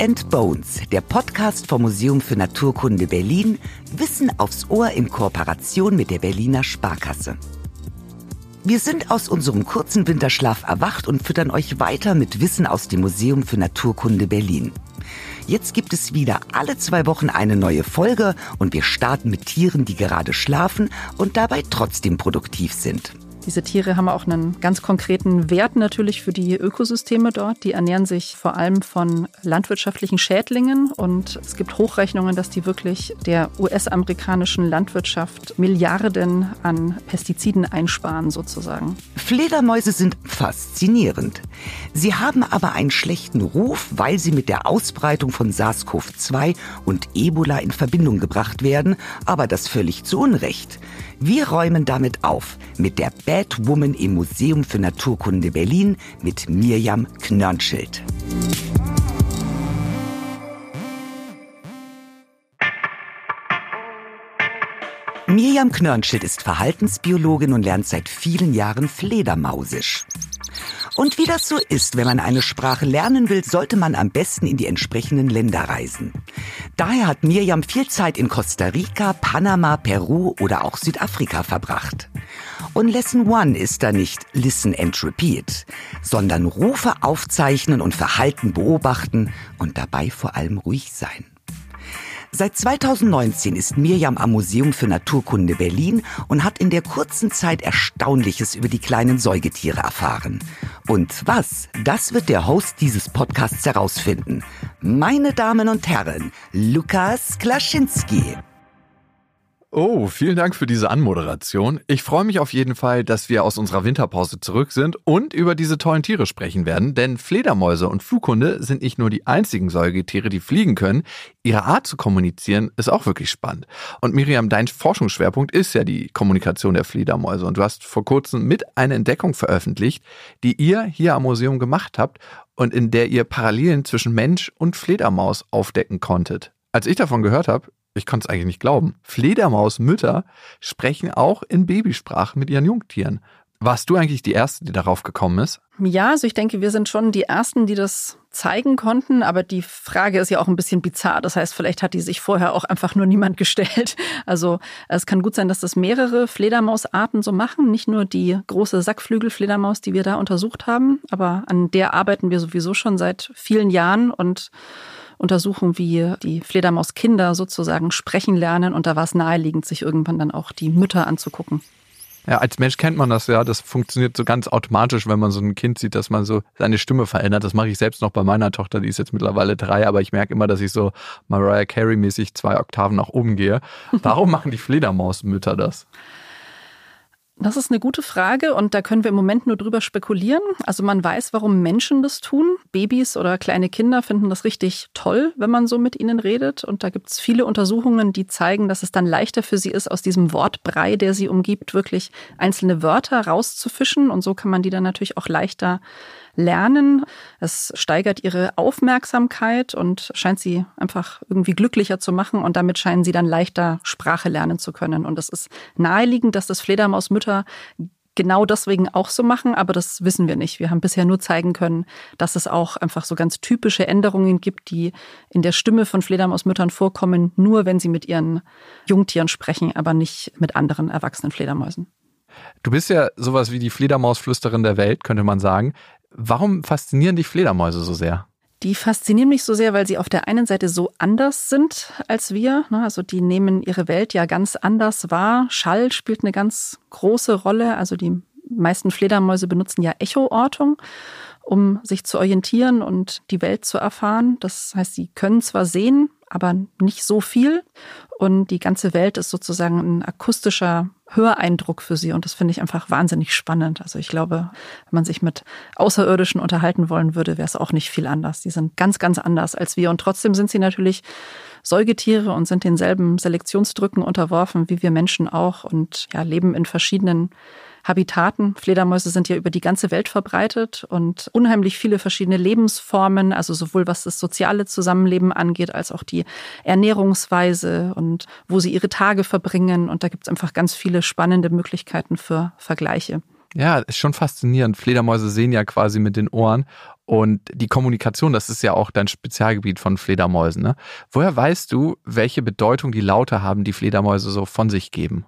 and Bones, der Podcast vom Museum für Naturkunde Berlin, Wissen aufs Ohr in Kooperation mit der Berliner Sparkasse. Wir sind aus unserem kurzen Winterschlaf erwacht und füttern euch weiter mit Wissen aus dem Museum für Naturkunde Berlin. Jetzt gibt es wieder alle zwei Wochen eine neue Folge und wir starten mit Tieren, die gerade schlafen und dabei trotzdem produktiv sind. Diese Tiere haben auch einen ganz konkreten Wert natürlich für die Ökosysteme dort. Die ernähren sich vor allem von landwirtschaftlichen Schädlingen und es gibt Hochrechnungen, dass die wirklich der US-amerikanischen Landwirtschaft Milliarden an Pestiziden einsparen sozusagen. Fledermäuse sind faszinierend. Sie haben aber einen schlechten Ruf, weil sie mit der Ausbreitung von SARS-CoV-2 und Ebola in Verbindung gebracht werden, aber das völlig zu Unrecht. Wir räumen damit auf mit der Bad Woman im Museum für Naturkunde Berlin mit Mirjam Knörnschild. Mirjam Knörnschild ist Verhaltensbiologin und lernt seit vielen Jahren Fledermausisch. Und wie das so ist, wenn man eine Sprache lernen will, sollte man am besten in die entsprechenden Länder reisen. Daher hat Mirjam viel Zeit in Costa Rica, Panama, Peru oder auch Südafrika verbracht. Und Lesson One ist da nicht Listen and Repeat, sondern Rufe aufzeichnen und Verhalten beobachten und dabei vor allem ruhig sein. Seit 2019 ist Mirjam am Museum für Naturkunde Berlin und hat in der kurzen Zeit Erstaunliches über die kleinen Säugetiere erfahren. Und was, das wird der Host dieses Podcasts herausfinden. Meine Damen und Herren, Lukas Klaschinski. Oh, vielen Dank für diese Anmoderation. Ich freue mich auf jeden Fall, dass wir aus unserer Winterpause zurück sind und über diese tollen Tiere sprechen werden, denn Fledermäuse und Flughunde sind nicht nur die einzigen Säugetiere, die fliegen können. Ihre Art zu kommunizieren ist auch wirklich spannend. Und Miriam, dein Forschungsschwerpunkt ist ja die Kommunikation der Fledermäuse und du hast vor kurzem mit einer Entdeckung veröffentlicht, die ihr hier am Museum gemacht habt und in der ihr Parallelen zwischen Mensch und Fledermaus aufdecken konntet. Als ich davon gehört habe, ich konnte es eigentlich nicht glauben. Fledermausmütter sprechen auch in Babysprache mit ihren Jungtieren. Warst du eigentlich die Erste, die darauf gekommen ist? Ja, also ich denke, wir sind schon die Ersten, die das zeigen konnten, aber die Frage ist ja auch ein bisschen bizarr. Das heißt, vielleicht hat die sich vorher auch einfach nur niemand gestellt. Also es kann gut sein, dass das mehrere Fledermausarten so machen, nicht nur die große Sackflügelfledermaus, die wir da untersucht haben, aber an der arbeiten wir sowieso schon seit vielen Jahren und untersuchen, wie die Fledermauskinder sozusagen sprechen lernen. Und da war es naheliegend, sich irgendwann dann auch die Mütter anzugucken. Ja, als Mensch kennt man das ja. Das funktioniert so ganz automatisch, wenn man so ein Kind sieht, dass man so seine Stimme verändert. Das mache ich selbst noch bei meiner Tochter, die ist jetzt mittlerweile drei, aber ich merke immer, dass ich so Mariah Carey-mäßig zwei Oktaven nach oben gehe. Warum machen die Fledermausmütter das? Das ist eine gute Frage und da können wir im Moment nur drüber spekulieren. Also man weiß, warum Menschen das tun. Babys oder kleine Kinder finden das richtig toll, wenn man so mit ihnen redet. Und da gibt es viele Untersuchungen, die zeigen, dass es dann leichter für sie ist, aus diesem Wortbrei, der sie umgibt, wirklich einzelne Wörter rauszufischen. Und so kann man die dann natürlich auch leichter lernen. Es steigert ihre Aufmerksamkeit und scheint sie einfach irgendwie glücklicher zu machen und damit scheinen sie dann leichter Sprache lernen zu können. Und es ist naheliegend, dass das Fledermausmütter genau deswegen auch so machen, aber das wissen wir nicht. Wir haben bisher nur zeigen können, dass es auch einfach so ganz typische Änderungen gibt, die in der Stimme von Fledermausmüttern vorkommen, nur wenn sie mit ihren Jungtieren sprechen, aber nicht mit anderen erwachsenen Fledermäusen. Du bist ja sowas wie die Fledermausflüsterin der Welt, könnte man sagen. Warum faszinieren dich Fledermäuse so sehr? Die faszinieren mich so sehr, weil sie auf der einen Seite so anders sind als wir. Ne? Also die nehmen ihre Welt ja ganz anders wahr. Schall spielt eine ganz große Rolle. Also die meisten Fledermäuse benutzen ja Echoortung, um sich zu orientieren und die Welt zu erfahren. Das heißt, sie können zwar sehen, aber nicht so viel. Und die ganze Welt ist sozusagen ein akustischer Höreindruck für sie. Und das finde ich einfach wahnsinnig spannend. Also ich glaube, wenn man sich mit Außerirdischen unterhalten wollen würde, wäre es auch nicht viel anders. Die sind ganz, ganz anders als wir. Und trotzdem sind sie natürlich Säugetiere und sind denselben Selektionsdrücken unterworfen wie wir Menschen auch und ja, leben in verschiedenen Habitaten. Fledermäuse sind ja über die ganze Welt verbreitet und unheimlich viele verschiedene Lebensformen, also sowohl was das soziale Zusammenleben angeht, als auch die Ernährungsweise und wo sie ihre Tage verbringen. Und da gibt es einfach ganz viele spannende Möglichkeiten für Vergleiche. Ja, ist schon faszinierend. Fledermäuse sehen ja quasi mit den Ohren und die Kommunikation, das ist ja auch dein Spezialgebiet von Fledermäusen. Ne? Woher weißt du, welche Bedeutung die Laute haben, die Fledermäuse so von sich geben?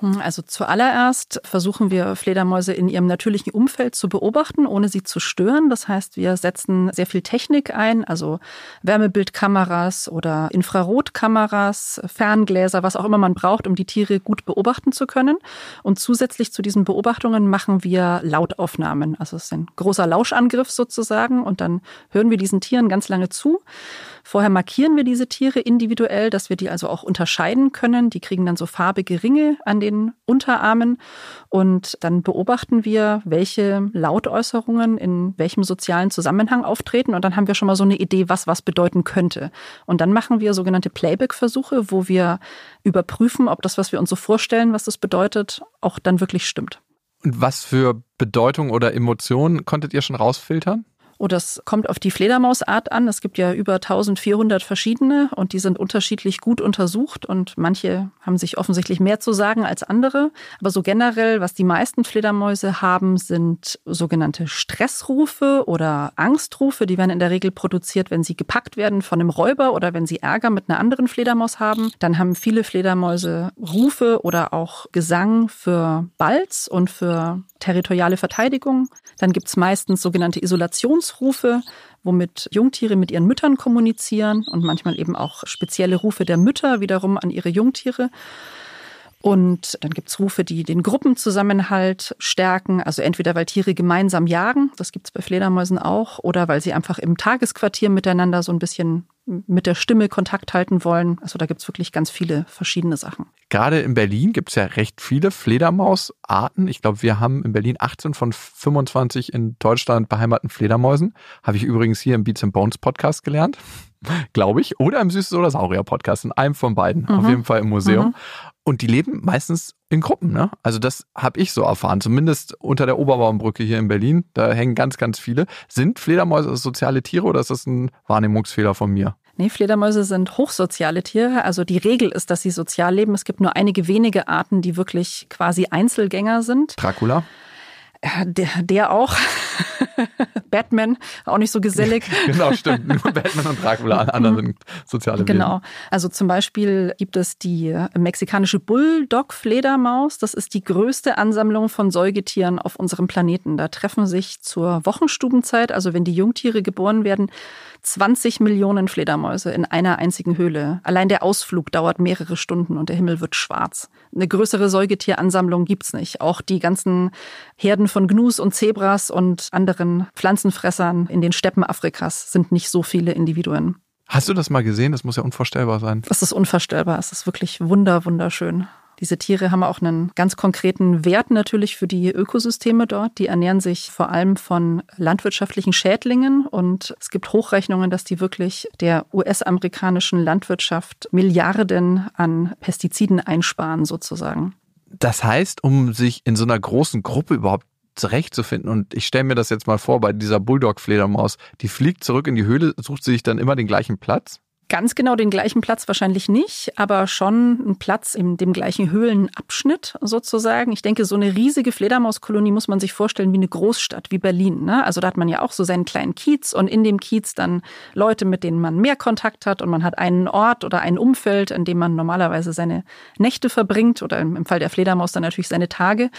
Hm, also zuallererst versuchen wir Fledermäuse in ihrem natürlichen Umfeld zu beobachten, ohne sie zu stören. Das heißt, wir setzen sehr viel Technik ein, also Wärmebildkameras oder Infrarotkameras, Ferngläser, was auch immer man braucht, um die Tiere gut beobachten zu können. Und zusätzlich zu diesen Beobachtungen machen wir Lautaufnahmen. Also es ist ein großer Lauschangriff sozusagen und dann hören wir diesen Tieren ganz lange zu. Vorher markieren wir diese Tiere individuell, dass wir die also auch unterscheiden können. Die kriegen dann so farbige Ringe an den Unterarmen und dann beobachten wir, welche Lautäußerungen in welchem sozialen Zusammenhang auftreten und dann haben wir schon mal so eine Idee, was was bedeuten könnte. Und dann machen wir sogenannte Playback-Versuche, wo wir überprüfen, ob das, was wir uns so vorstellen, was das bedeutet, auch dann wirklich stimmt. Und was für Bedeutung oder Emotionen konntet ihr schon rausfiltern? Oh, das kommt auf die Fledermausart an. Es gibt ja über 1400 verschiedene und die sind unterschiedlich gut untersucht und manche haben sich offensichtlich mehr zu sagen als andere. Aber so generell, was die meisten Fledermäuse haben, sind sogenannte Stressrufe oder Angstrufe. Die werden in der Regel produziert, wenn sie gepackt werden von einem Räuber oder wenn sie Ärger mit einer anderen Fledermaus haben. Dann haben viele Fledermäuse Rufe oder auch Gesang für Balz und für territoriale Verteidigung. Dann gibt's meistens sogenannte Isolationsrufe, womit Jungtiere mit ihren Müttern kommunizieren und manchmal eben auch spezielle Rufe der Mütter wiederum an ihre Jungtiere. Und dann gibt's Rufe, die den Gruppenzusammenhalt stärken, also entweder weil Tiere gemeinsam jagen, das gibt's bei Fledermäusen auch, oder weil sie einfach im Tagesquartier miteinander so ein bisschen mit der Stimme Kontakt halten wollen. Also da gibt's wirklich ganz viele verschiedene Sachen. Gerade in Berlin gibt's ja recht viele Fledermausarten. Ich glaube, wir haben in Berlin 18 von 25 in Deutschland beheimaten Fledermäusen. Habe ich übrigens hier im Beats and Bones Podcast gelernt, glaube ich. Oder im Süßes oder Saurier Podcast, in einem von beiden. Mhm. Auf jeden Fall im Museum. Mhm. Und die leben meistens in Gruppen, ne? Also das habe ich so erfahren, zumindest unter der Oberbaumbrücke hier in Berlin. Da hängen ganz, ganz viele. Sind Fledermäuse soziale Tiere oder ist das ein Wahrnehmungsfehler von mir? Nee, Fledermäuse sind hochsoziale Tiere. Also die Regel ist, dass sie sozial leben. Es gibt nur einige wenige Arten, die wirklich quasi Einzelgänger sind. Dracula? Der, der auch. Batman, auch nicht so gesellig. genau, stimmt. Nur Batman und Dracula, alle anderen sind soziale Wesen. Genau. Also zum Beispiel gibt es die mexikanische Bulldog-Fledermaus. Das ist die größte Ansammlung von Säugetieren auf unserem Planeten. Da treffen sich zur Wochenstubenzeit, also wenn die Jungtiere geboren werden, 20 Millionen Fledermäuse in einer einzigen Höhle. Allein der Ausflug dauert mehrere Stunden und der Himmel wird schwarz. Eine größere Säugetieransammlung gibt's nicht. Auch die ganzen Herden von Gnus und Zebras und anderen Pflanzenfressern in den Steppen Afrikas sind nicht so viele Individuen. Hast du das mal gesehen? Das muss ja unvorstellbar sein. Das ist unvorstellbar. Es ist wirklich wunder, wunderschön. Diese Tiere haben auch einen ganz konkreten Wert natürlich für die Ökosysteme dort. Die ernähren sich vor allem von landwirtschaftlichen Schädlingen und es gibt Hochrechnungen, dass die wirklich der US-amerikanischen Landwirtschaft Milliarden an Pestiziden einsparen sozusagen. Das heißt, um sich in so einer großen Gruppe überhaupt zurechtzufinden. Und ich stelle mir das jetzt mal vor, bei dieser Bulldog-Fledermaus, die fliegt zurück in die Höhle, sucht sie sich dann immer den gleichen Platz? Ganz genau den gleichen Platz wahrscheinlich nicht, aber schon ein Platz in dem gleichen Höhlenabschnitt sozusagen. Ich denke, so eine riesige Fledermauskolonie muss man sich vorstellen wie eine Großstadt, wie Berlin. Ne? Also da hat man ja auch so seinen kleinen Kiez und in dem Kiez dann Leute, mit denen man mehr Kontakt hat und man hat einen Ort oder ein Umfeld, in dem man normalerweise seine Nächte verbringt oder im Fall der Fledermaus dann natürlich seine Tage.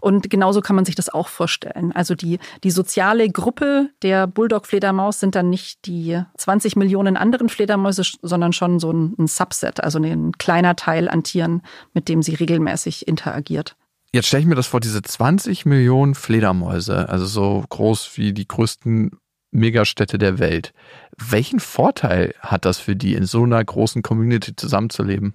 Und genauso kann man sich das auch vorstellen. Also die, die soziale Gruppe der Bulldog-Fledermaus sind dann nicht die 20 Millionen anderen Fledermäuse, Fledermäuse, sondern schon so ein, ein Subset, also ein kleiner Teil an Tieren, mit dem sie regelmäßig interagiert. Jetzt stelle ich mir das vor, diese 20 Millionen Fledermäuse, also so groß wie die größten Megastädte der Welt. Welchen Vorteil hat das für die, in so einer großen Community zusammenzuleben?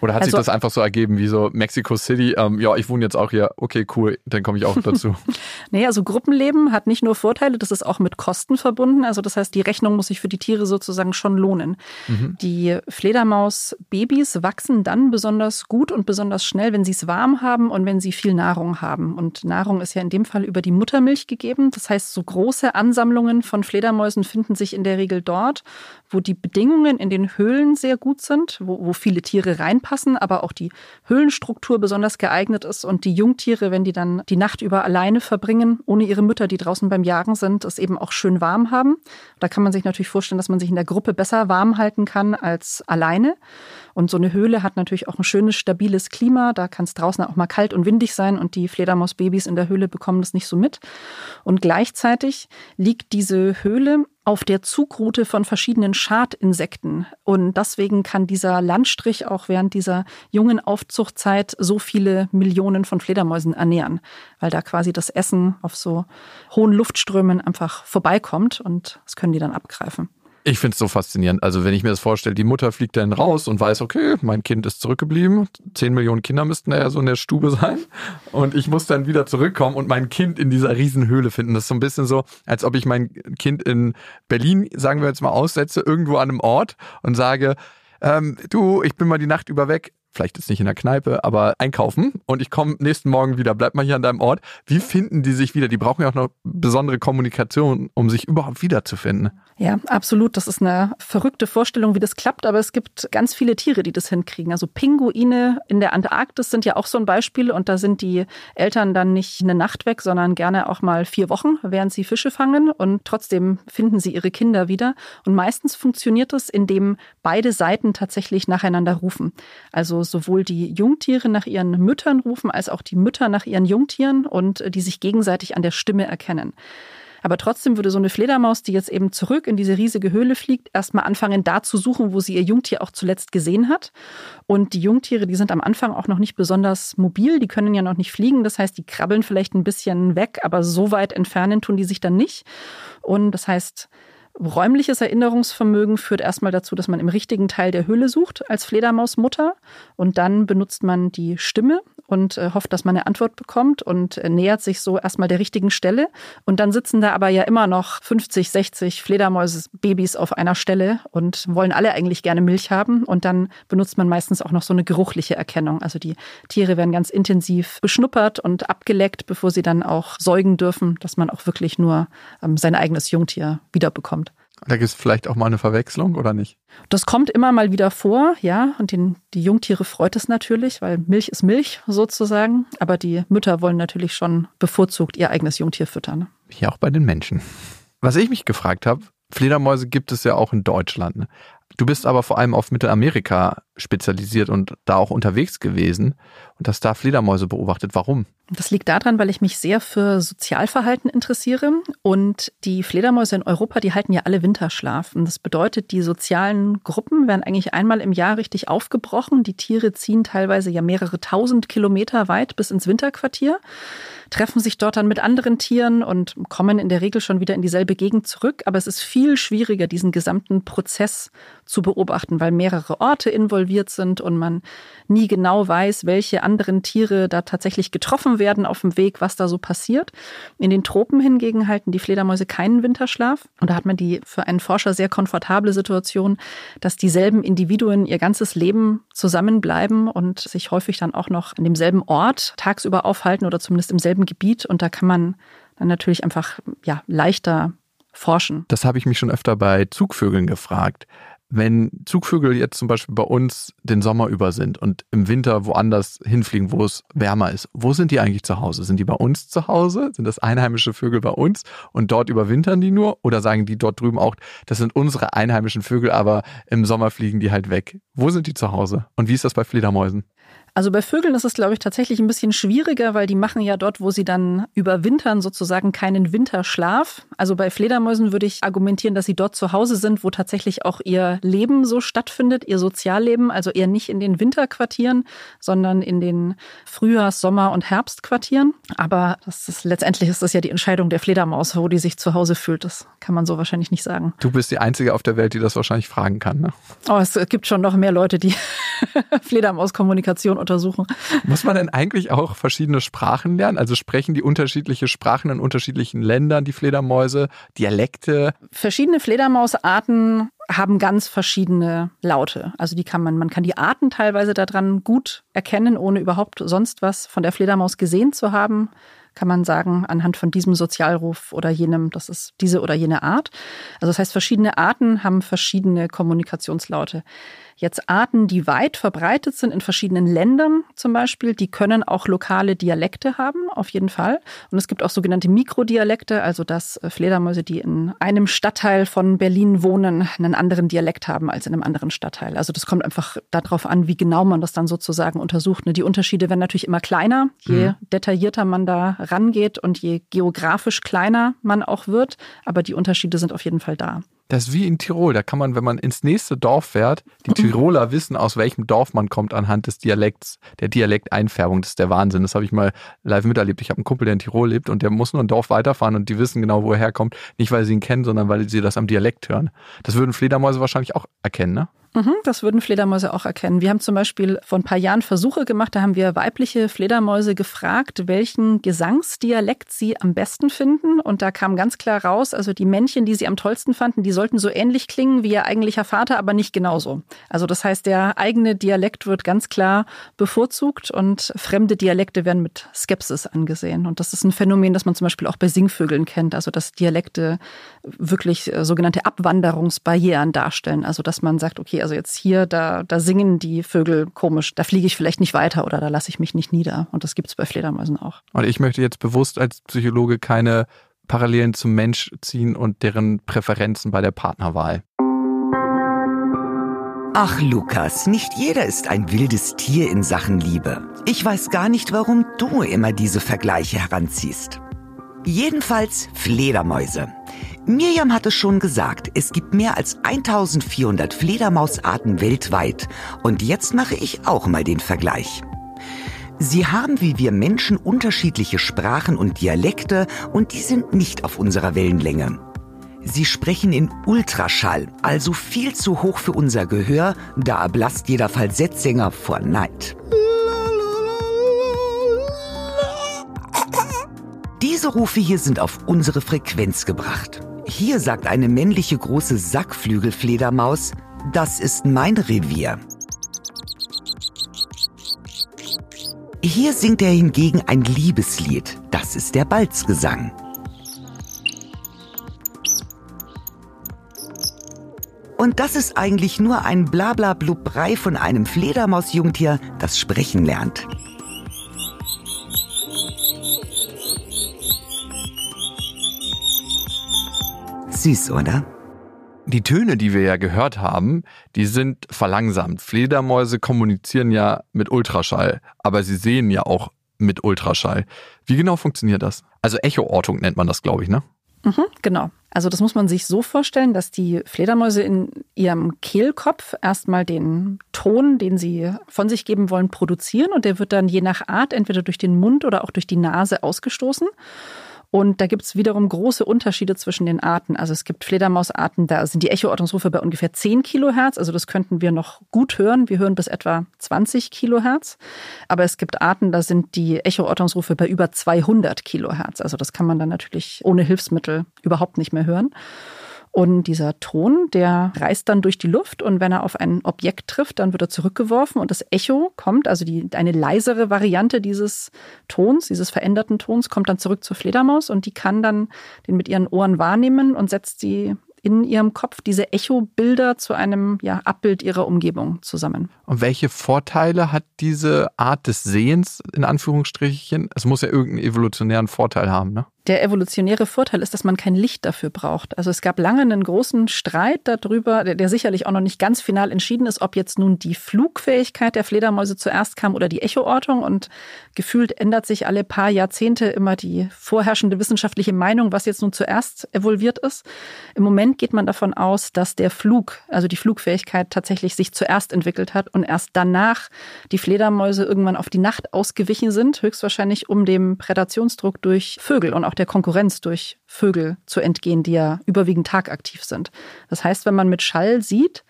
Oder hat also, sich das einfach so ergeben, wie so Mexico City? Ähm, ja, ich wohne jetzt auch hier. Okay, cool, dann komme ich auch dazu. nee, also Gruppenleben hat nicht nur Vorteile, das ist auch mit Kosten verbunden. Also das heißt, die Rechnung muss sich für die Tiere sozusagen schon lohnen. Mhm. Die Fledermaus-Babys wachsen dann besonders gut und besonders schnell, wenn sie es warm haben und wenn sie viel Nahrung haben. Und Nahrung ist ja in dem Fall über die Muttermilch gegeben. Das heißt, so große Ansammlungen von Fledermäusen finden sich in der Regel dort, wo die Bedingungen in den Höhlen sehr gut sind, wo, wo viele Tiere reinpassen anpassen, aber auch die Höhlenstruktur besonders geeignet ist und die Jungtiere, wenn die dann die Nacht über alleine verbringen, ohne ihre Mütter, die draußen beim Jagen sind, es eben auch schön warm haben. Da kann man sich natürlich vorstellen, dass man sich in der Gruppe besser warm halten kann als alleine. Und so eine Höhle hat natürlich auch ein schönes, stabiles Klima. Da kann es draußen auch mal kalt und windig sein und die Fledermausbabys in der Höhle bekommen das nicht so mit. Und gleichzeitig liegt diese Höhle auf der Zugroute von verschiedenen Schadinsekten. Und deswegen kann dieser Landstrich auch während dieser jungen Aufzuchtzeit so viele Millionen von Fledermäusen ernähren, weil da quasi das Essen auf so hohen Luftströmen einfach vorbeikommt und das können die dann abgreifen. Ich finde es so faszinierend. Also wenn ich mir das vorstelle, die Mutter fliegt dann raus und weiß, okay, mein Kind ist zurückgeblieben. Zehn Millionen Kinder müssten da ja so in der Stube sein. Und ich muss dann wieder zurückkommen und mein Kind in dieser Riesenhöhle finden. Das ist so ein bisschen so, als ob ich mein Kind in Berlin, sagen wir jetzt mal, aussetze, irgendwo an einem Ort und sage, ähm, du, ich bin mal die Nacht über weg vielleicht jetzt nicht in der Kneipe, aber einkaufen und ich komme nächsten Morgen wieder, bleib mal hier an deinem Ort. Wie finden die sich wieder? Die brauchen ja auch noch besondere Kommunikation, um sich überhaupt wiederzufinden. Ja, absolut. Das ist eine verrückte Vorstellung, wie das klappt, aber es gibt ganz viele Tiere, die das hinkriegen. Also Pinguine in der Antarktis sind ja auch so ein Beispiel und da sind die Eltern dann nicht eine Nacht weg, sondern gerne auch mal vier Wochen, während sie Fische fangen und trotzdem finden sie ihre Kinder wieder. Und meistens funktioniert es, indem beide Seiten tatsächlich nacheinander rufen. Also sowohl die Jungtiere nach ihren Müttern rufen, als auch die Mütter nach ihren Jungtieren und die sich gegenseitig an der Stimme erkennen. Aber trotzdem würde so eine Fledermaus, die jetzt eben zurück in diese riesige Höhle fliegt, erstmal anfangen, da zu suchen, wo sie ihr Jungtier auch zuletzt gesehen hat. Und die Jungtiere, die sind am Anfang auch noch nicht besonders mobil, die können ja noch nicht fliegen. Das heißt, die krabbeln vielleicht ein bisschen weg, aber so weit entfernen tun die sich dann nicht. Und das heißt, Räumliches Erinnerungsvermögen führt erstmal dazu, dass man im richtigen Teil der Höhle sucht als Fledermausmutter und dann benutzt man die Stimme und äh, hofft, dass man eine Antwort bekommt und äh, nähert sich so erstmal der richtigen Stelle und dann sitzen da aber ja immer noch 50, 60 Fledermäuse-Babys auf einer Stelle und wollen alle eigentlich gerne Milch haben und dann benutzt man meistens auch noch so eine geruchliche Erkennung. Also die Tiere werden ganz intensiv beschnuppert und abgeleckt, bevor sie dann auch säugen dürfen, dass man auch wirklich nur ähm, sein eigenes Jungtier wiederbekommt. Da gibt es vielleicht auch mal eine Verwechslung oder nicht? Das kommt immer mal wieder vor, ja. Und den, die Jungtiere freut es natürlich, weil Milch ist Milch sozusagen. Aber die Mütter wollen natürlich schon bevorzugt ihr eigenes Jungtier füttern. Wie auch bei den Menschen. Was ich mich gefragt habe, Fledermäuse gibt es ja auch in Deutschland. Ne? Du bist aber vor allem auf Mittelamerika spezialisiert und da auch unterwegs gewesen und hast da Fledermäuse beobachtet. Warum? Das liegt daran, weil ich mich sehr für Sozialverhalten interessiere und die Fledermäuse in Europa, die halten ja alle Winterschlaf. Und das bedeutet, die sozialen Gruppen werden eigentlich einmal im Jahr richtig aufgebrochen. Die Tiere ziehen teilweise ja mehrere tausend Kilometer weit bis ins Winterquartier treffen sich dort dann mit anderen Tieren und kommen in der Regel schon wieder in dieselbe Gegend zurück. Aber es ist viel schwieriger, diesen gesamten Prozess zu beobachten, weil mehrere Orte involviert sind und man nie genau weiß, welche anderen Tiere da tatsächlich getroffen werden auf dem Weg, was da so passiert. In den Tropen hingegen halten die Fledermäuse keinen Winterschlaf. Und da hat man die für einen Forscher sehr komfortable Situation, dass dieselben Individuen ihr ganzes Leben zusammenbleiben und sich häufig dann auch noch an demselben Ort tagsüber aufhalten oder zumindest im selben Gebiet. Und da kann man dann natürlich einfach ja, leichter forschen. Das habe ich mich schon öfter bei Zugvögeln gefragt wenn Zugvögel jetzt zum Beispiel bei uns den Sommer über sind und im Winter woanders hinfliegen, wo es wärmer ist, wo sind die eigentlich zu Hause? Sind die bei uns zu Hause? Sind das einheimische Vögel bei uns und dort überwintern die nur? Oder sagen die dort drüben auch, das sind unsere einheimischen Vögel, aber im Sommer fliegen die halt weg? Wo sind die zu Hause? Und wie ist das bei Fledermäusen? Also bei Vögeln ist es, glaube ich, tatsächlich ein bisschen schwieriger, weil die machen ja dort, wo sie dann überwintern, sozusagen keinen Winterschlaf. Also bei Fledermäusen würde ich argumentieren, dass sie dort zu Hause sind, wo tatsächlich auch ihr Leben so stattfindet, ihr Sozialleben, also eher nicht in den Winterquartieren, sondern in den Frühjahrs-, Sommer- und Herbstquartieren. Aber das ist, letztendlich ist das ja die Entscheidung der Fledermaus, wo die sich zu Hause fühlt. Das kann man so wahrscheinlich nicht sagen. Du bist die Einzige auf der Welt, die das wahrscheinlich fragen kann. Ne? Oh, es gibt schon noch mehr Leute, die Fledermauskommunikation untersuchen. Muss man denn eigentlich auch verschiedene Sprachen lernen? Also sprechen die unterschiedliche Sprachen in unterschiedlichen Ländern, die Fledermäuse, Dialekte? Verschiedene Fledermausarten haben ganz verschiedene Laute. Also die kann man, man kann die Arten teilweise daran gut erkennen, ohne überhaupt sonst was von der Fledermaus gesehen zu haben kann man sagen, anhand von diesem Sozialruf oder jenem, das ist diese oder jene Art. Also das heißt, verschiedene Arten haben verschiedene Kommunikationslaute. Jetzt Arten, die weit verbreitet sind in verschiedenen Ländern zum Beispiel, die können auch lokale Dialekte haben, auf jeden Fall. Und es gibt auch sogenannte Mikrodialekte, also dass äh, Fledermäuse, die in einem Stadtteil von Berlin wohnen, einen anderen Dialekt haben als in einem anderen Stadtteil. Also das kommt einfach darauf an, wie genau man das dann sozusagen untersucht. Ne? Die Unterschiede werden natürlich immer kleiner, je mhm. detaillierter man da rangeht und je geografisch kleiner man auch wird. Aber die Unterschiede sind auf jeden Fall da. Das ist wie in Tirol. Da kann man, wenn man ins nächste Dorf fährt, die Tiroler wissen, aus welchem Dorf man kommt anhand des Dialekts, der Dialekteinfärbung. Das ist der Wahnsinn. Das habe ich mal live miterlebt. Ich habe einen Kumpel, der in Tirol lebt und der muss nur ein Dorf weiterfahren und die wissen genau, wo er herkommt. Nicht, weil sie ihn kennen, sondern weil sie das am Dialekt hören. Das würden Fledermäuse wahrscheinlich auch erkennen, ne? Mhm, das würden Fledermäuse auch erkennen. Wir haben zum Beispiel vor ein paar Jahren Versuche gemacht, da haben wir weibliche Fledermäuse gefragt, welchen Gesangsdialekt sie am besten finden. Und da kam ganz klar raus, also die Männchen, die sie am tollsten fanden, die sollten so ähnlich klingen wie ihr eigentlicher Vater, aber nicht genauso. Also das heißt, der eigene Dialekt wird ganz klar bevorzugt und fremde Dialekte werden mit Skepsis angesehen. Und das ist ein Phänomen, das man zum Beispiel auch bei Singvögeln kennt, also dass Dialekte wirklich äh, sogenannte Abwanderungsbarrieren darstellen. Also dass man sagt, okay, also jetzt hier, da, da singen die Vögel komisch, da fliege ich vielleicht nicht weiter oder da lasse ich mich nicht nieder. Und das gibt es bei Fledermäusen auch. Und ich möchte jetzt bewusst als Psychologe keine Parallelen zum Mensch ziehen und deren Präferenzen bei der Partnerwahl. Ach Lukas, nicht jeder ist ein wildes Tier in Sachen Liebe. Ich weiß gar nicht, warum du immer diese Vergleiche heranziehst. Jedenfalls Fledermäuse. Miriam hat es schon gesagt, es gibt mehr als 1400 Fledermausarten weltweit. Und jetzt mache ich auch mal den Vergleich. Sie haben wie wir Menschen unterschiedliche Sprachen und Dialekte und die sind nicht auf unserer Wellenlänge. Sie sprechen in Ultraschall, also viel zu hoch für unser Gehör, da erblasst jeder Falsettsänger vor Neid. Diese Rufe hier sind auf unsere Frequenz gebracht. Hier sagt eine männliche große Sackflügelfledermaus, das ist mein Revier. Hier singt er hingegen ein Liebeslied, das ist der Balzgesang. Und das ist eigentlich nur ein Blablablubbrei von einem Fledermausjungtier, das sprechen lernt. Süß, oder? Die Töne, die wir ja gehört haben, die sind verlangsamt. Fledermäuse kommunizieren ja mit Ultraschall, aber sie sehen ja auch mit Ultraschall. Wie genau funktioniert das? Also Echoortung nennt man das, glaube ich, ne? Mhm, genau. Also das muss man sich so vorstellen, dass die Fledermäuse in ihrem Kehlkopf erstmal den Ton, den sie von sich geben wollen, produzieren und der wird dann je nach Art entweder durch den Mund oder auch durch die Nase ausgestoßen. Und da gibt es wiederum große Unterschiede zwischen den Arten. Also es gibt Fledermausarten, da sind die Echoortungsrufe bei ungefähr 10 Kilohertz. Also das könnten wir noch gut hören. Wir hören bis etwa 20 Kilohertz. Aber es gibt Arten, da sind die Echoortungsrufe bei über 200 Kilohertz. Also das kann man dann natürlich ohne Hilfsmittel überhaupt nicht mehr hören. Und dieser Ton, der reist dann durch die Luft und wenn er auf ein Objekt trifft, dann wird er zurückgeworfen und das Echo kommt, also die, eine leisere Variante dieses Tons, dieses veränderten Tons, kommt dann zurück zur Fledermaus und die kann dann den mit ihren Ohren wahrnehmen und setzt sie in ihrem Kopf diese Echobilder zu einem ja, Abbild ihrer Umgebung zusammen. Und welche Vorteile hat diese Art des Sehens in Anführungsstrichen? Es muss ja irgendeinen evolutionären Vorteil haben, ne? Der evolutionäre Vorteil ist, dass man kein Licht dafür braucht. Also es gab lange einen großen Streit darüber, der, der, sicherlich auch noch nicht ganz final entschieden ist, ob jetzt nun die Flugfähigkeit der Fledermäuse zuerst kam oder die Echoortung. Und gefühlt ändert sich alle paar Jahrzehnte immer die vorherrschende wissenschaftliche Meinung, was jetzt nun zuerst evolviert ist. Im Moment geht man davon aus, dass der Flug, also die Flugfähigkeit tatsächlich sich zuerst entwickelt hat und erst danach die Fledermäuse irgendwann auf die Nacht ausgewichen sind, höchstwahrscheinlich um dem Prädationsdruck durch Vögel und auch der Konkurrenz durch Vögel zu entgehen, die ja überwiegend tagaktiv sind. Das heißt, wenn man mit Schall sieht,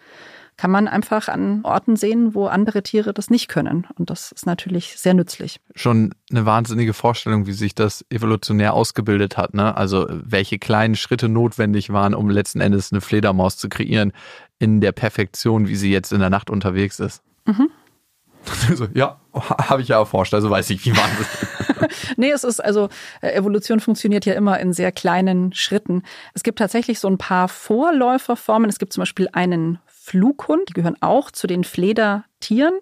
kann man einfach an Orten sehen, wo andere Tiere das nicht können. Und das ist natürlich sehr nützlich. Schon eine wahnsinnige Vorstellung, wie sich das evolutionär ausgebildet hat. Ne? Also welche kleinen Schritte notwendig waren, um letzten Endes eine Fledermaus zu kreieren in der Perfektion, wie sie jetzt in der Nacht unterwegs ist. Mhm. ja, habe ich ja erforscht, also weiß ich, wie war das. nee, es ist also, äh, Evolution funktioniert ja immer in sehr kleinen Schritten. Es gibt tatsächlich so ein paar Vorläuferformen. Es gibt zum Beispiel einen Flughund. Die gehören auch zu den Fledertieren,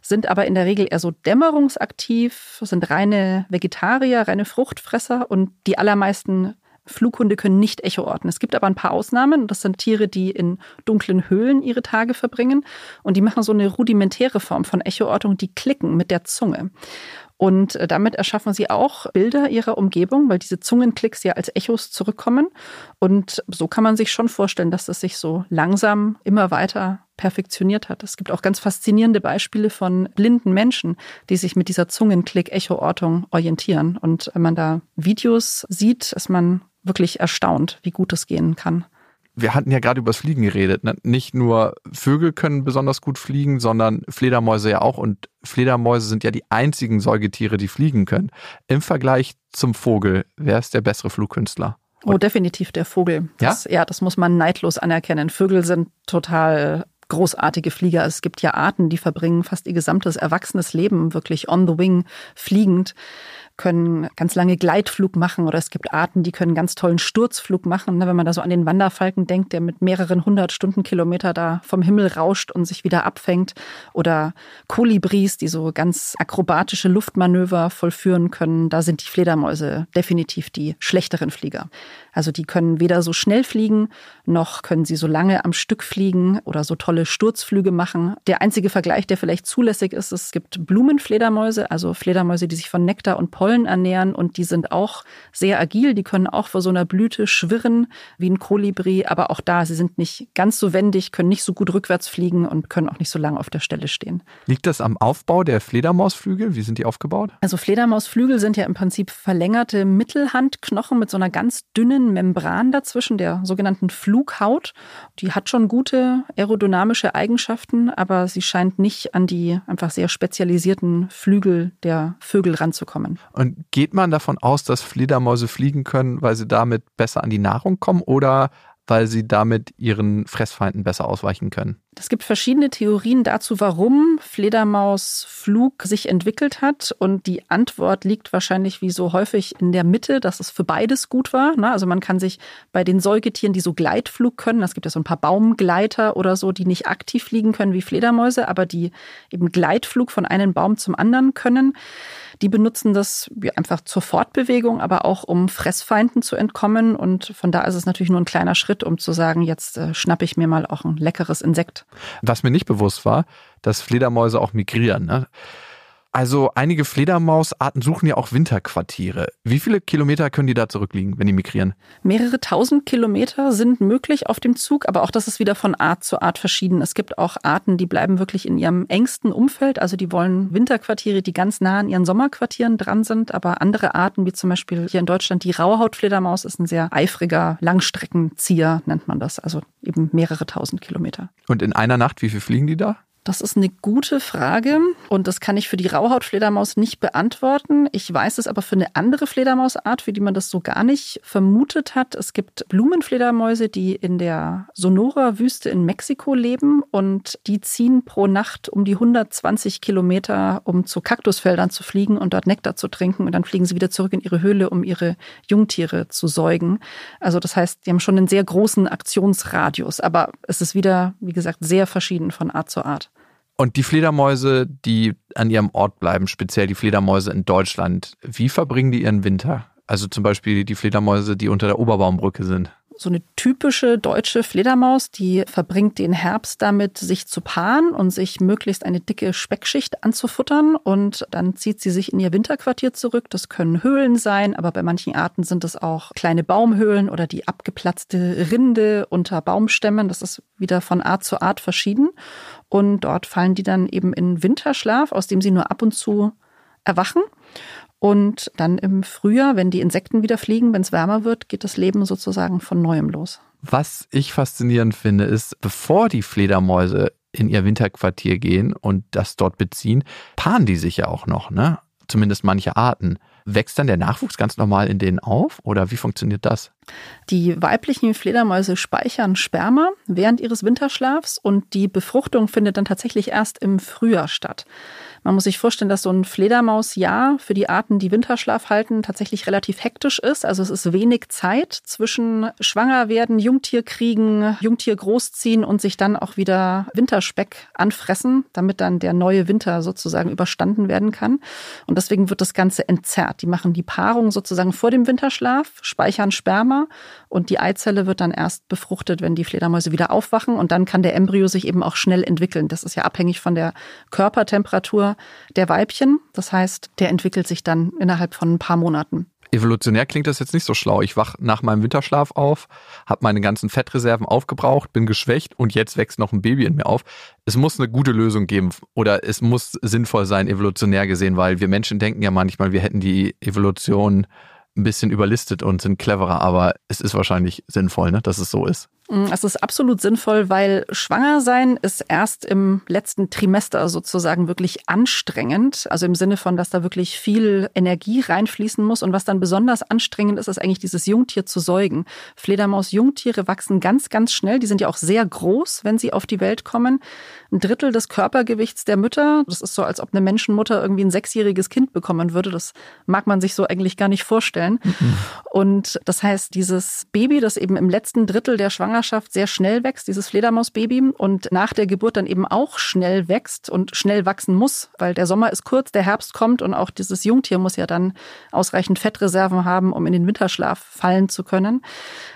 sind aber in der Regel eher so dämmerungsaktiv, sind reine Vegetarier, reine Fruchtfresser und die allermeisten Flughunde können nicht Echo orten. Es gibt aber ein paar Ausnahmen. Das sind Tiere, die in dunklen Höhlen ihre Tage verbringen. Und die machen so eine rudimentäre Form von Echoortung, die klicken mit der Zunge. Und äh, damit erschaffen sie auch Bilder ihrer Umgebung, weil diese Zungenklicks ja als Echos zurückkommen. Und so kann man sich schon vorstellen, dass das sich so langsam immer weiter perfektioniert hat. Es gibt auch ganz faszinierende Beispiele von blinden Menschen, die sich mit dieser Zungenklick-Echo-Ortung orientieren. Und wenn man da Videos sieht, ist man wirklich erstaunt, wie gut es gehen kann wir hatten ja gerade übers Fliegen geredet. Ne? Nicht nur Vögel können besonders gut fliegen, sondern Fledermäuse ja auch. Und Fledermäuse sind ja die einzigen Säugetiere, die fliegen können. Im Vergleich zum Vogel, wer ist der bessere Flugkünstler? Oh, definitiv der Vogel. Das, ja? ja, das muss man neidlos anerkennen. Vögel sind total großartige Flieger. Es gibt ja Arten, die verbringen fast ihr gesamtes erwachsenes Leben wirklich on the wing fliegend können ganz lange Gleitflug machen oder es gibt Arten, die können ganz tollen Sturzflug machen. Ne, wenn man da so an den Wanderfalken denkt, der mit mehreren hundert Stundenkilometer da vom Himmel rauscht und sich wieder abfängt. Oder Kolibris, die so ganz akrobatische Luftmanöver vollführen können. Da sind die Fledermäuse definitiv die schlechteren Flieger. Also die können weder so schnell fliegen, noch können sie so lange am Stück fliegen oder so tolle Sturzflüge machen. Der einzige Vergleich, der vielleicht zulässig ist, es gibt Blumenfledermäuse, also Fledermäuse, die sich von Nektar und Pollen ernähren und die sind auch sehr agil, die können auch vor so einer Blüte schwirren wie ein Kolibri, aber auch da, sie sind nicht ganz so wendig, können nicht so gut rückwärts fliegen und können auch nicht so lange auf der Stelle stehen. Liegt das am Aufbau der Fledermausflügel? Wie sind die aufgebaut? Also Fledermausflügel sind ja im Prinzip verlängerte Mittelhandknochen mit so einer ganz dünnen dünnen Membran dazwischen, der sogenannten Flughaut. Die hat schon gute aerodynamische Eigenschaften, aber sie scheint nicht an die einfach sehr spezialisierten Flügel der Vögel ranzukommen. Und geht man davon aus, dass Fledermäuse fliegen können, weil sie damit besser an die Nahrung kommen oder weil sie damit ihren Fressfeinden besser ausweichen können. Es gibt verschiedene Theorien dazu, warum Fledermausflug sich entwickelt hat. Und die Antwort liegt wahrscheinlich wie so häufig in der Mitte, dass es für beides gut war. Ne? Also man kann sich bei den Säugetieren, die so Gleitflug können, es gibt ja so ein paar Baumgleiter oder so, die nicht aktiv fliegen können wie Fledermäuse, aber die eben Gleitflug von einem Baum zum anderen können. Die benutzen das einfach zur Fortbewegung, aber auch um Fressfeinden zu entkommen. Und von da ist es natürlich nur ein kleiner Schritt, um zu sagen, jetzt äh, schnappe ich mir mal auch ein leckeres Insekt. Was mir nicht bewusst war, dass Fledermäuse auch migrieren. Ne? Also einige Fledermausarten suchen ja auch Winterquartiere. Wie viele Kilometer können die da zurückliegen, wenn die migrieren? Mehrere tausend Kilometer sind möglich auf dem Zug, aber auch das ist wieder von Art zu Art verschieden. Es gibt auch Arten, die bleiben wirklich in ihrem engsten Umfeld, also die wollen Winterquartiere, die ganz nah an ihren Sommerquartieren dran sind, aber andere Arten, wie zum Beispiel hier in Deutschland die Rauhautfledermaus, ist ein sehr eifriger Langstreckenzieher, nennt man das, also eben mehrere tausend Kilometer. Und in einer Nacht, wie viel fliegen die da? Das ist eine gute Frage und das kann ich für die Rauhautfledermaus nicht beantworten. Ich weiß es aber für eine andere Fledermausart, für die man das so gar nicht vermutet hat. Es gibt Blumenfledermäuse, die in der Sonora-Wüste in Mexiko leben und die ziehen pro Nacht um die 120 Kilometer, um zu Kaktusfeldern zu fliegen und dort Nektar zu trinken und dann fliegen sie wieder zurück in ihre Höhle, um ihre Jungtiere zu säugen. Also das heißt, die haben schon einen sehr großen Aktionsradius, aber es ist wieder, wie gesagt, sehr verschieden von Art zu Art. Und die Fledermäuse, die an ihrem Ort bleiben, speziell die Fledermäuse in Deutschland, wie verbringen die ihren Winter? Also zum Beispiel die Fledermäuse, die unter der Oberbaumbrücke sind so eine typische deutsche Fledermaus, die verbringt den Herbst damit, sich zu paaren und sich möglichst eine dicke Speckschicht anzufuttern. Und dann zieht sie sich in ihr Winterquartier zurück. Das können Höhlen sein, aber bei manchen Arten sind es auch kleine Baumhöhlen oder die abgeplatzte Rinde unter Baumstämmen. Das ist wieder von Art zu Art verschieden. Und dort fallen die dann eben in Winterschlaf, aus dem sie nur ab und zu erwachen. Und dann im Frühjahr, wenn die Insekten wieder fliegen, wenn es wärmer wird, geht das Leben sozusagen von neuem los. Was ich faszinierend finde, ist, bevor die Fledermäuse in ihr Winterquartier gehen und das dort beziehen, paaren die sich ja auch noch, ne? Zumindest manche Arten. Wächst dann der Nachwuchs ganz normal in denen auf oder wie funktioniert das? Die weiblichen Fledermäuse speichern Sperma während ihres Winterschlafs und die Befruchtung findet dann tatsächlich erst im Frühjahr statt. Man muss sich vorstellen, dass so ein Fledermausjahr für die Arten, die Winterschlaf halten, tatsächlich relativ hektisch ist. Also es ist wenig Zeit zwischen schwanger werden, Jungtier kriegen, Jungtier großziehen und sich dann auch wieder Winterspeck anfressen, damit dann der neue Winter sozusagen überstanden werden kann. Und deswegen wird das Ganze entzerrt. Die machen die Paarung sozusagen vor dem Winterschlaf, speichern Sperma und die Eizelle wird dann erst befruchtet, wenn die Fledermäuse wieder aufwachen und dann kann der Embryo sich eben auch schnell entwickeln. Das ist ja abhängig von der Körpertemperatur der Weibchen. Das heißt, der entwickelt sich dann innerhalb von ein paar Monaten. Evolutionär klingt das jetzt nicht so schlau. Ich wach nach meinem Winterschlaf auf, habe meine ganzen Fettreserven aufgebraucht, bin geschwächt und jetzt wächst noch ein Baby in mir auf. Es muss eine gute Lösung geben oder es muss sinnvoll sein, evolutionär gesehen, weil wir Menschen denken ja manchmal, wir hätten die Evolution ein bisschen überlistet und sind cleverer, aber es ist wahrscheinlich sinnvoll, ne, dass es so ist. Mm, es ist absolut sinnvoll, weil schwanger sein ist erst im letzten Trimester sozusagen wirklich anstrengend. Also im Sinne von, dass da wirklich viel Energie reinfließen muss. Und was dann besonders anstrengend ist, ist eigentlich dieses Jungtier zu säugen. Fledermaus-Jungtiere wachsen ganz, ganz schnell. Die sind ja auch sehr groß, wenn sie auf die Welt kommen. Ein Drittel des Körpergewichts der Mütter. Das ist so, als ob eine Menschenmutter irgendwie ein sechsjähriges Kind bekommen würde. Das mag man sich so eigentlich gar nicht vorstellen. Mhm. Und das heißt, dieses Baby, das eben im letzten Drittel der Schwangerschaft Schwangerschaft sehr schnell wächst, dieses Fledermausbaby, und nach der Geburt dann eben auch schnell wächst und schnell wachsen muss, weil der Sommer ist kurz, der Herbst kommt und auch dieses Jungtier muss ja dann ausreichend Fettreserven haben, um in den Winterschlaf fallen zu können.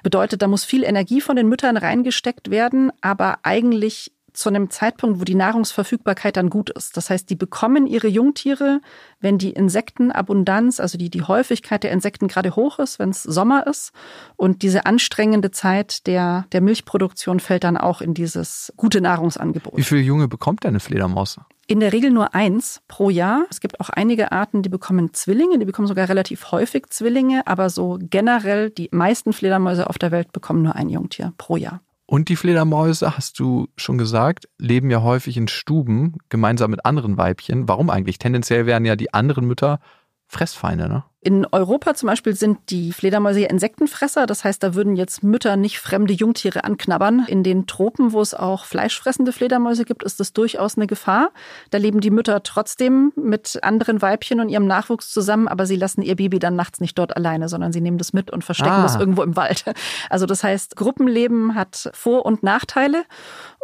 Bedeutet, da muss viel Energie von den Müttern reingesteckt werden, aber eigentlich zu einem Zeitpunkt, wo die Nahrungsverfügbarkeit dann gut ist. Das heißt, die bekommen ihre Jungtiere, wenn die Insektenabundanz, also die, die Häufigkeit der Insekten gerade hoch ist, wenn es Sommer ist. Und diese anstrengende Zeit der, der Milchproduktion fällt dann auch in dieses gute Nahrungsangebot. Wie viele Junge bekommt denn eine Fledermaus? In der Regel nur eins pro Jahr. Es gibt auch einige Arten, die bekommen Zwillinge, die bekommen sogar relativ häufig Zwillinge, aber so generell die meisten Fledermäuse auf der Welt bekommen nur ein Jungtier pro Jahr. Und die Fledermäuse, hast du schon gesagt, leben ja häufig in Stuben gemeinsam mit anderen Weibchen. Warum eigentlich? Tendenziell wären ja die anderen Mütter Fressfeinde, ne? In Europa zum Beispiel sind die Fledermäuse ja Insektenfresser. Das heißt, da würden jetzt Mütter nicht fremde Jungtiere anknabbern. In den Tropen, wo es auch fleischfressende Fledermäuse gibt, ist das durchaus eine Gefahr. Da leben die Mütter trotzdem mit anderen Weibchen und ihrem Nachwuchs zusammen, aber sie lassen ihr Baby dann nachts nicht dort alleine, sondern sie nehmen das mit und verstecken ah. das irgendwo im Wald. Also das heißt, Gruppenleben hat Vor- und Nachteile.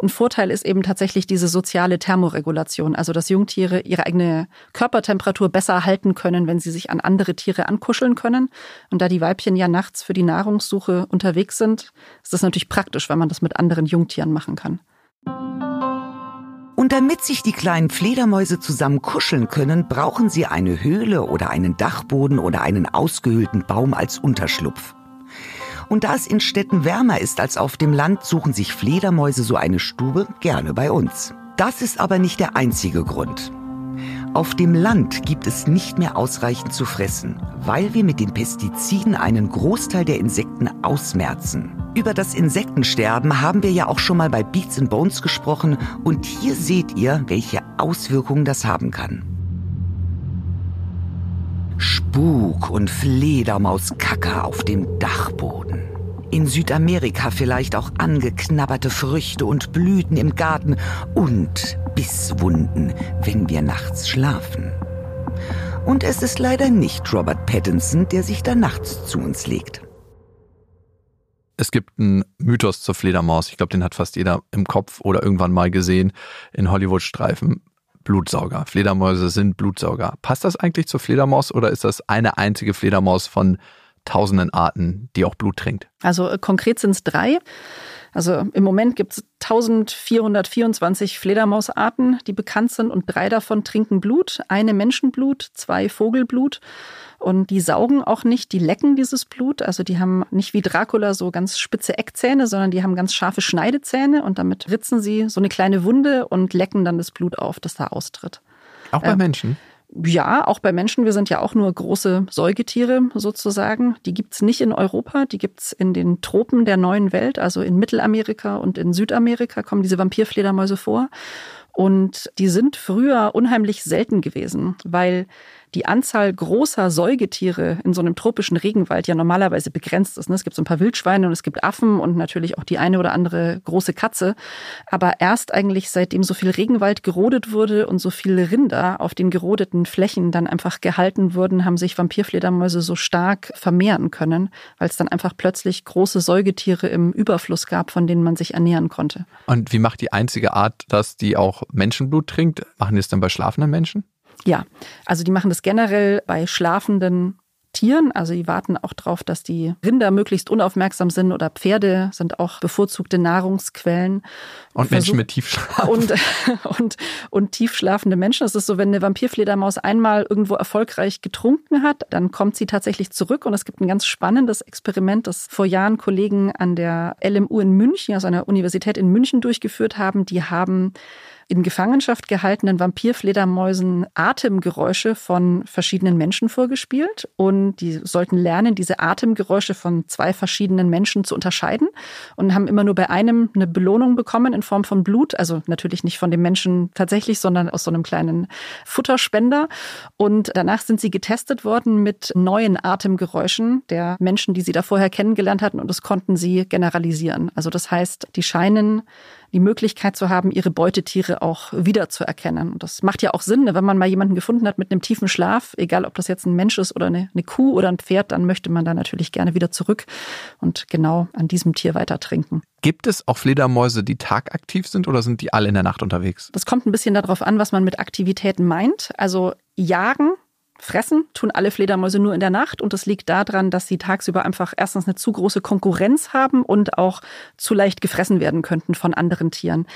Ein Vorteil ist eben tatsächlich diese soziale Thermoregulation, also dass Jungtiere ihre eigene Körpertemperatur besser halten können, wenn sie sich an andere Tiere Tiere ankuscheln können. Und da die Weibchen ja nachts für die Nahrungssuche unterwegs sind, ist das natürlich praktisch, wenn man das mit anderen Jungtieren machen kann. Und damit sich die kleinen Fledermäuse zusammen kuscheln können, brauchen sie eine Höhle oder einen Dachboden oder einen ausgehöhlten Baum als Unterschlupf. Und da es in Städten wärmer ist als auf dem Land, suchen sich Fledermäuse so eine Stube gerne bei uns. Das ist aber nicht der einzige Grund. Auf dem Land gibt es nicht mehr ausreichend zu fressen, weil wir mit den Pestiziden einen Großteil der Insekten ausmerzen. Über das Insektensterben haben wir ja auch schon mal bei Beats and Bones gesprochen und hier seht ihr, welche Auswirkungen das haben kann. Spuk und Fledermauskacke auf dem Dachboden. In Südamerika vielleicht auch angeknabberte Früchte und Blüten im Garten und Bisswunden, wenn wir nachts schlafen. Und es ist leider nicht Robert Pattinson, der sich da nachts zu uns legt. Es gibt einen Mythos zur Fledermaus. Ich glaube, den hat fast jeder im Kopf oder irgendwann mal gesehen in Hollywood-Streifen. Blutsauger. Fledermäuse sind Blutsauger. Passt das eigentlich zur Fledermaus oder ist das eine einzige Fledermaus von tausenden Arten, die auch Blut trinkt? Also äh, konkret sind es drei. Also im Moment gibt es 1424 Fledermausarten, die bekannt sind und drei davon trinken Blut. Eine Menschenblut, zwei Vogelblut. Und die saugen auch nicht, die lecken dieses Blut. Also die haben nicht wie Dracula so ganz spitze Eckzähne, sondern die haben ganz scharfe Schneidezähne und damit ritzen sie so eine kleine Wunde und lecken dann das Blut auf, das da austritt. Auch bei äh, Menschen? Ja, auch bei Menschen. Wir sind ja auch nur große Säugetiere sozusagen. Die gibt's nicht in Europa, die gibt's in den Tropen der neuen Welt, also in Mittelamerika und in Südamerika kommen diese Vampirfledermäuse vor. Und die sind früher unheimlich selten gewesen, weil die Anzahl großer Säugetiere in so einem tropischen Regenwald ja normalerweise begrenzt ist. Ne? Es gibt so ein paar Wildschweine und es gibt Affen und natürlich auch die eine oder andere große Katze. Aber erst eigentlich seitdem so viel Regenwald gerodet wurde und so viele Rinder auf den gerodeten Flächen dann einfach gehalten wurden, haben sich Vampirfledermäuse so stark vermehren können, weil es dann einfach plötzlich große Säugetiere im Überfluss gab, von denen man sich ernähren konnte. Und wie macht die einzige Art, dass die auch Menschenblut trinkt? Machen die es dann bei schlafenden Menschen? Ja, also die machen das generell bei schlafenden Tieren. Also die warten auch darauf, dass die Rinder möglichst unaufmerksam sind oder Pferde sind auch bevorzugte Nahrungsquellen. Und, Menschen mit Tiefschlaf. Und, und, und tiefschlafende Menschen. Es ist so, wenn eine Vampirfledermaus einmal irgendwo erfolgreich getrunken hat, dann kommt sie tatsächlich zurück. Und es gibt ein ganz spannendes Experiment, das vor Jahren Kollegen an der LMU in München, also einer Universität in München durchgeführt haben. Die haben in Gefangenschaft gehaltenen Vampirfledermäusen Atemgeräusche von verschiedenen Menschen vorgespielt. Und die sollten lernen, diese Atemgeräusche von zwei verschiedenen Menschen zu unterscheiden und haben immer nur bei einem eine Belohnung bekommen in Form von Blut, also natürlich nicht von dem Menschen tatsächlich, sondern aus so einem kleinen Futterspender. Und danach sind sie getestet worden mit neuen Atemgeräuschen der Menschen, die sie da vorher kennengelernt hatten. Und das konnten sie generalisieren. Also das heißt, die scheinen die Möglichkeit zu haben, ihre Beutetiere auch wiederzuerkennen. Und das macht ja auch Sinn, ne? wenn man mal jemanden gefunden hat mit einem tiefen Schlaf, egal ob das jetzt ein Mensch ist oder eine, eine Kuh oder ein Pferd, dann möchte man da natürlich gerne wieder zurück und genau an diesem Tier weiter trinken. Gibt es auch Fledermäuse, die tagaktiv sind oder sind die alle in der Nacht unterwegs? Das kommt ein bisschen darauf an, was man mit Aktivitäten meint. Also jagen Fressen tun alle Fledermäuse nur in der Nacht und das liegt daran, dass sie tagsüber einfach erstens eine zu große Konkurrenz haben und auch zu leicht gefressen werden könnten von anderen Tieren.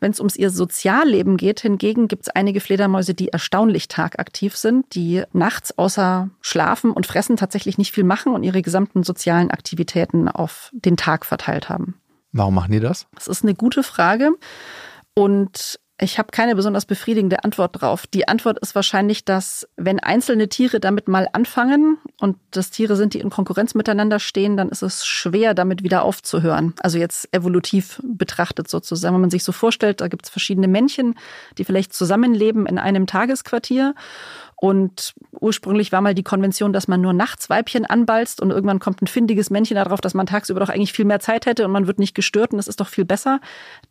Wenn es ums ihr Sozialleben geht, hingegen gibt es einige Fledermäuse, die erstaunlich tagaktiv sind, die nachts außer Schlafen und Fressen tatsächlich nicht viel machen und ihre gesamten sozialen Aktivitäten auf den Tag verteilt haben. Warum machen die das? Das ist eine gute Frage. Und ich habe keine besonders befriedigende Antwort drauf. Die Antwort ist wahrscheinlich, dass wenn einzelne Tiere damit mal anfangen und das Tiere sind, die in Konkurrenz miteinander stehen, dann ist es schwer, damit wieder aufzuhören. Also jetzt evolutiv betrachtet sozusagen. Wenn man sich so vorstellt, da gibt es verschiedene Männchen, die vielleicht zusammenleben in einem Tagesquartier und ursprünglich war mal die Konvention, dass man nur nachts Weibchen anbalzt und irgendwann kommt ein findiges Männchen darauf, dass man tagsüber doch eigentlich viel mehr Zeit hätte und man wird nicht gestört und das ist doch viel besser.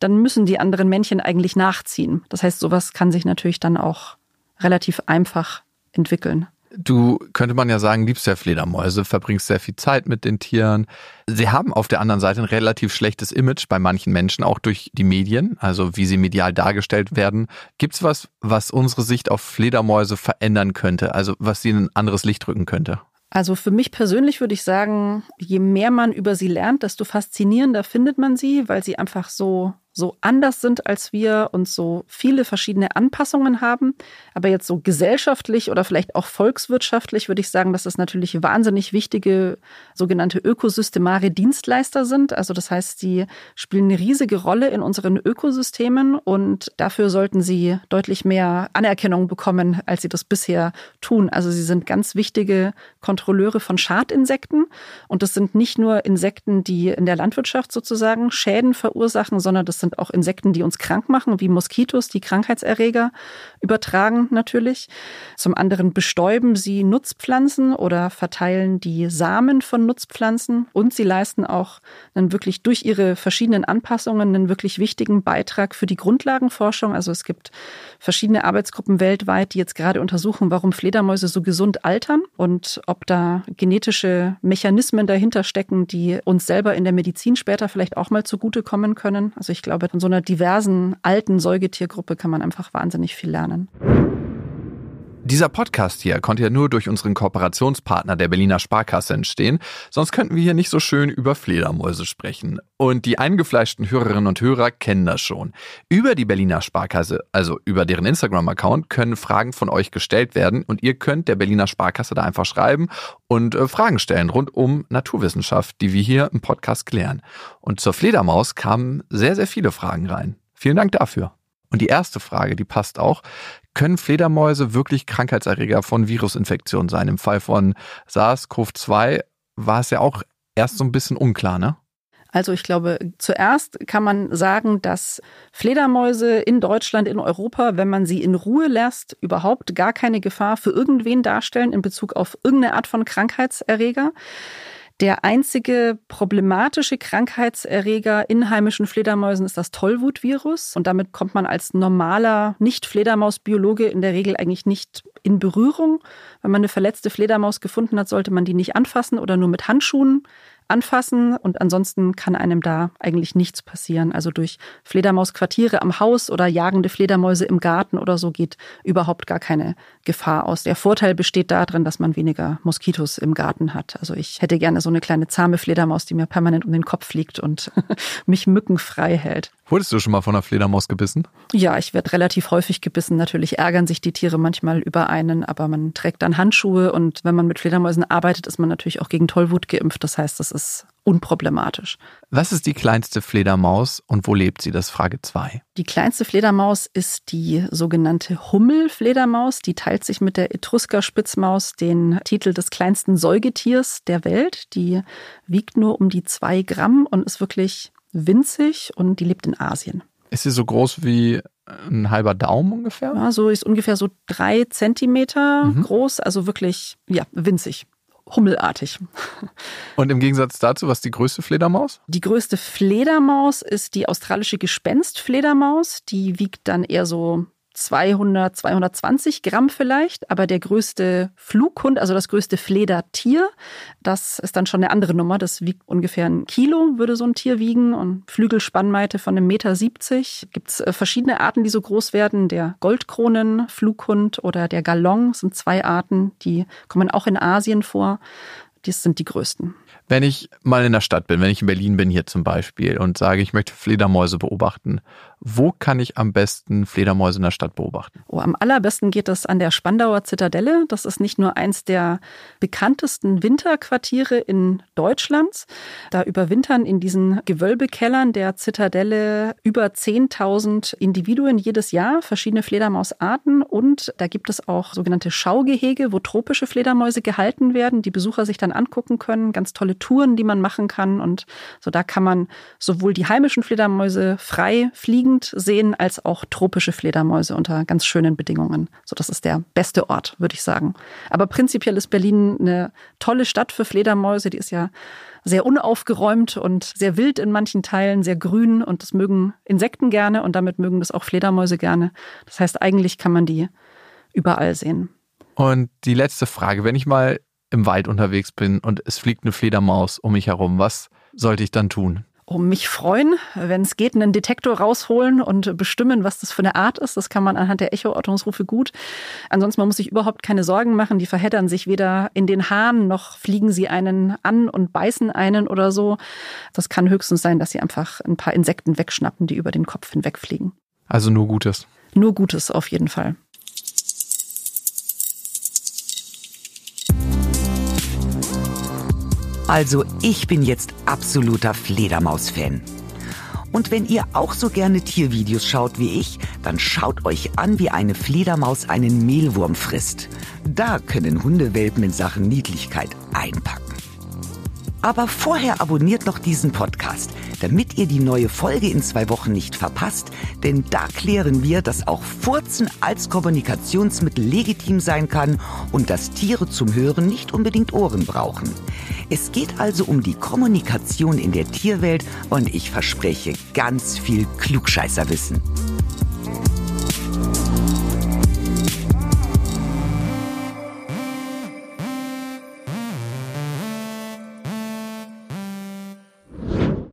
Dann müssen die anderen Männchen eigentlich nachziehen. Das heißt, sowas kann sich natürlich dann auch relativ einfach entwickeln. Du könnte man ja sagen, liebst ja Fledermäuse, verbringst sehr viel Zeit mit den Tieren. Sie haben auf der anderen Seite ein relativ schlechtes Image bei manchen Menschen, auch durch die Medien, also wie sie medial dargestellt werden. Gibt's was, was unsere Sicht auf Fledermäuse verändern könnte, also was sie in ein anderes Licht rücken könnte? Also für mich persönlich würde ich sagen, je mehr man über sie lernt, desto faszinierender findet man sie, weil sie einfach so so anders sind als wir und so viele verschiedene Anpassungen haben. Aber jetzt so gesellschaftlich oder vielleicht auch volkswirtschaftlich würde ich sagen, dass das natürlich wahnsinnig wichtige sogenannte ökosystemare Dienstleister sind. Also das heißt, sie spielen eine riesige Rolle in unseren Ökosystemen und dafür sollten sie deutlich mehr Anerkennung bekommen, als sie das bisher tun. Also sie sind ganz wichtige Kontrolleure von Schadinsekten und das sind nicht nur Insekten, die in der Landwirtschaft sozusagen Schäden verursachen, sondern das sind auch Insekten, die uns krank machen, wie Moskitos, die Krankheitserreger übertragen natürlich. Zum anderen bestäuben sie Nutzpflanzen oder verteilen die Samen von Nutzpflanzen und sie leisten auch dann wirklich durch ihre verschiedenen Anpassungen einen wirklich wichtigen Beitrag für die Grundlagenforschung. Also es gibt verschiedene Arbeitsgruppen weltweit, die jetzt gerade untersuchen, warum Fledermäuse so gesund altern und ob da genetische Mechanismen dahinter stecken, die uns selber in der Medizin später vielleicht auch mal zugutekommen können. Also ich glaube, glaube, von so einer diversen alten Säugetiergruppe kann man einfach wahnsinnig viel lernen. Dieser Podcast hier konnte ja nur durch unseren Kooperationspartner der Berliner Sparkasse entstehen, sonst könnten wir hier nicht so schön über Fledermäuse sprechen. Und die eingefleischten Hörerinnen und Hörer kennen das schon. Über die Berliner Sparkasse, also über deren Instagram-Account, können Fragen von euch gestellt werden und ihr könnt der Berliner Sparkasse da einfach schreiben und äh, Fragen stellen rund um Naturwissenschaft, die wir hier im Podcast klären. Und zur Fledermaus kamen sehr, sehr viele Fragen rein. Vielen Dank dafür. Und die erste Frage, die passt auch. Können Fledermäuse wirklich Krankheitserreger von Virusinfektionen sein? Im Fall von SARS-CoV-2 war es ja auch erst so ein bisschen unklar, ne? Also ich glaube, zuerst kann man sagen, dass Fledermäuse in Deutschland, in Europa, wenn man sie in Ruhe lässt, überhaupt gar keine Gefahr für irgendwen darstellen in Bezug auf irgendeine Art von Krankheitserreger. Der einzige problematische Krankheitserreger in heimischen Fledermäusen ist das Tollwutvirus. Und damit kommt man als normaler Nicht-Fledermaus-Biologe in der Regel eigentlich nicht in Berührung. Wenn man eine verletzte Fledermaus gefunden hat, sollte man die nicht anfassen oder nur mit Handschuhen anfassen und ansonsten kann einem da eigentlich nichts passieren. Also durch Fledermausquartiere am Haus oder jagende Fledermäuse im Garten oder so geht überhaupt gar keine Gefahr aus. Der Vorteil besteht darin, dass man weniger Moskitos im Garten hat. Also ich hätte gerne so eine kleine zahme Fledermaus, die mir permanent um den Kopf fliegt und mich mückenfrei hält. Wurdest du schon mal von einer Fledermaus gebissen? Ja, ich werde relativ häufig gebissen. Natürlich ärgern sich die Tiere manchmal über einen, aber man trägt dann Handschuhe und wenn man mit Fledermäusen arbeitet, ist man natürlich auch gegen Tollwut geimpft. Das heißt, das ist unproblematisch. Was ist die kleinste Fledermaus und wo lebt sie? Das ist Frage 2. Die kleinste Fledermaus ist die sogenannte Hummelfledermaus. Die teilt sich mit der Etruskerspitzmaus den Titel des kleinsten Säugetiers der Welt. Die wiegt nur um die zwei Gramm und ist wirklich winzig und die lebt in Asien. Ist sie so groß wie ein halber Daumen ungefähr? Ja, so ist ungefähr so drei Zentimeter mhm. groß, also wirklich, ja, winzig hummelartig. Und im Gegensatz dazu, was ist die größte Fledermaus? Die größte Fledermaus ist die australische Gespenstfledermaus. Die wiegt dann eher so 200, 220 Gramm vielleicht, aber der größte Flughund, also das größte Fledertier, das ist dann schon eine andere Nummer. Das wiegt ungefähr ein Kilo, würde so ein Tier wiegen und Flügelspannweite von einem Meter 70. Gibt es verschiedene Arten, die so groß werden. Der Goldkronen-Flughund oder der Galong sind zwei Arten, die kommen auch in Asien vor. Das sind die größten. Wenn ich mal in der Stadt bin, wenn ich in Berlin bin hier zum Beispiel und sage, ich möchte Fledermäuse beobachten, wo kann ich am besten Fledermäuse in der Stadt beobachten? Oh, am allerbesten geht das an der Spandauer Zitadelle. Das ist nicht nur eins der bekanntesten Winterquartiere in Deutschland. Da überwintern in diesen Gewölbekellern der Zitadelle über 10.000 Individuen jedes Jahr, verschiedene Fledermausarten. Und da gibt es auch sogenannte Schaugehege, wo tropische Fledermäuse gehalten werden, die Besucher sich dann angucken können. Ganz tolle Touren, die man machen kann. Und so da kann man sowohl die heimischen Fledermäuse frei fliegen, fliegend sehen als auch tropische Fledermäuse unter ganz schönen Bedingungen. So, das ist der beste Ort, würde ich sagen. Aber prinzipiell ist Berlin eine tolle Stadt für Fledermäuse. Die ist ja sehr unaufgeräumt und sehr wild in manchen Teilen, sehr grün und das mögen Insekten gerne und damit mögen das auch Fledermäuse gerne. Das heißt, eigentlich kann man die überall sehen. Und die letzte Frage, wenn ich mal im Wald unterwegs bin und es fliegt eine Fledermaus um mich herum, was sollte ich dann tun? um mich freuen, wenn es geht, einen Detektor rausholen und bestimmen, was das für eine Art ist. Das kann man anhand der Echoortungsrufe gut. Ansonsten man muss sich überhaupt keine Sorgen machen. Die verheddern sich weder in den Haaren noch fliegen sie einen an und beißen einen oder so. Das kann höchstens sein, dass sie einfach ein paar Insekten wegschnappen, die über den Kopf hinwegfliegen. Also nur Gutes. Nur Gutes auf jeden Fall. Also ich bin jetzt absoluter Fledermaus-Fan. Und wenn ihr auch so gerne Tiervideos schaut wie ich, dann schaut euch an, wie eine Fledermaus einen Mehlwurm frisst. Da können Hundewelpen in Sachen Niedlichkeit einpacken. Aber vorher abonniert noch diesen Podcast, damit ihr die neue Folge in zwei Wochen nicht verpasst, denn da klären wir, dass auch Furzen als Kommunikationsmittel legitim sein kann und dass Tiere zum Hören nicht unbedingt Ohren brauchen. Es geht also um die Kommunikation in der Tierwelt und ich verspreche ganz viel Klugscheißerwissen.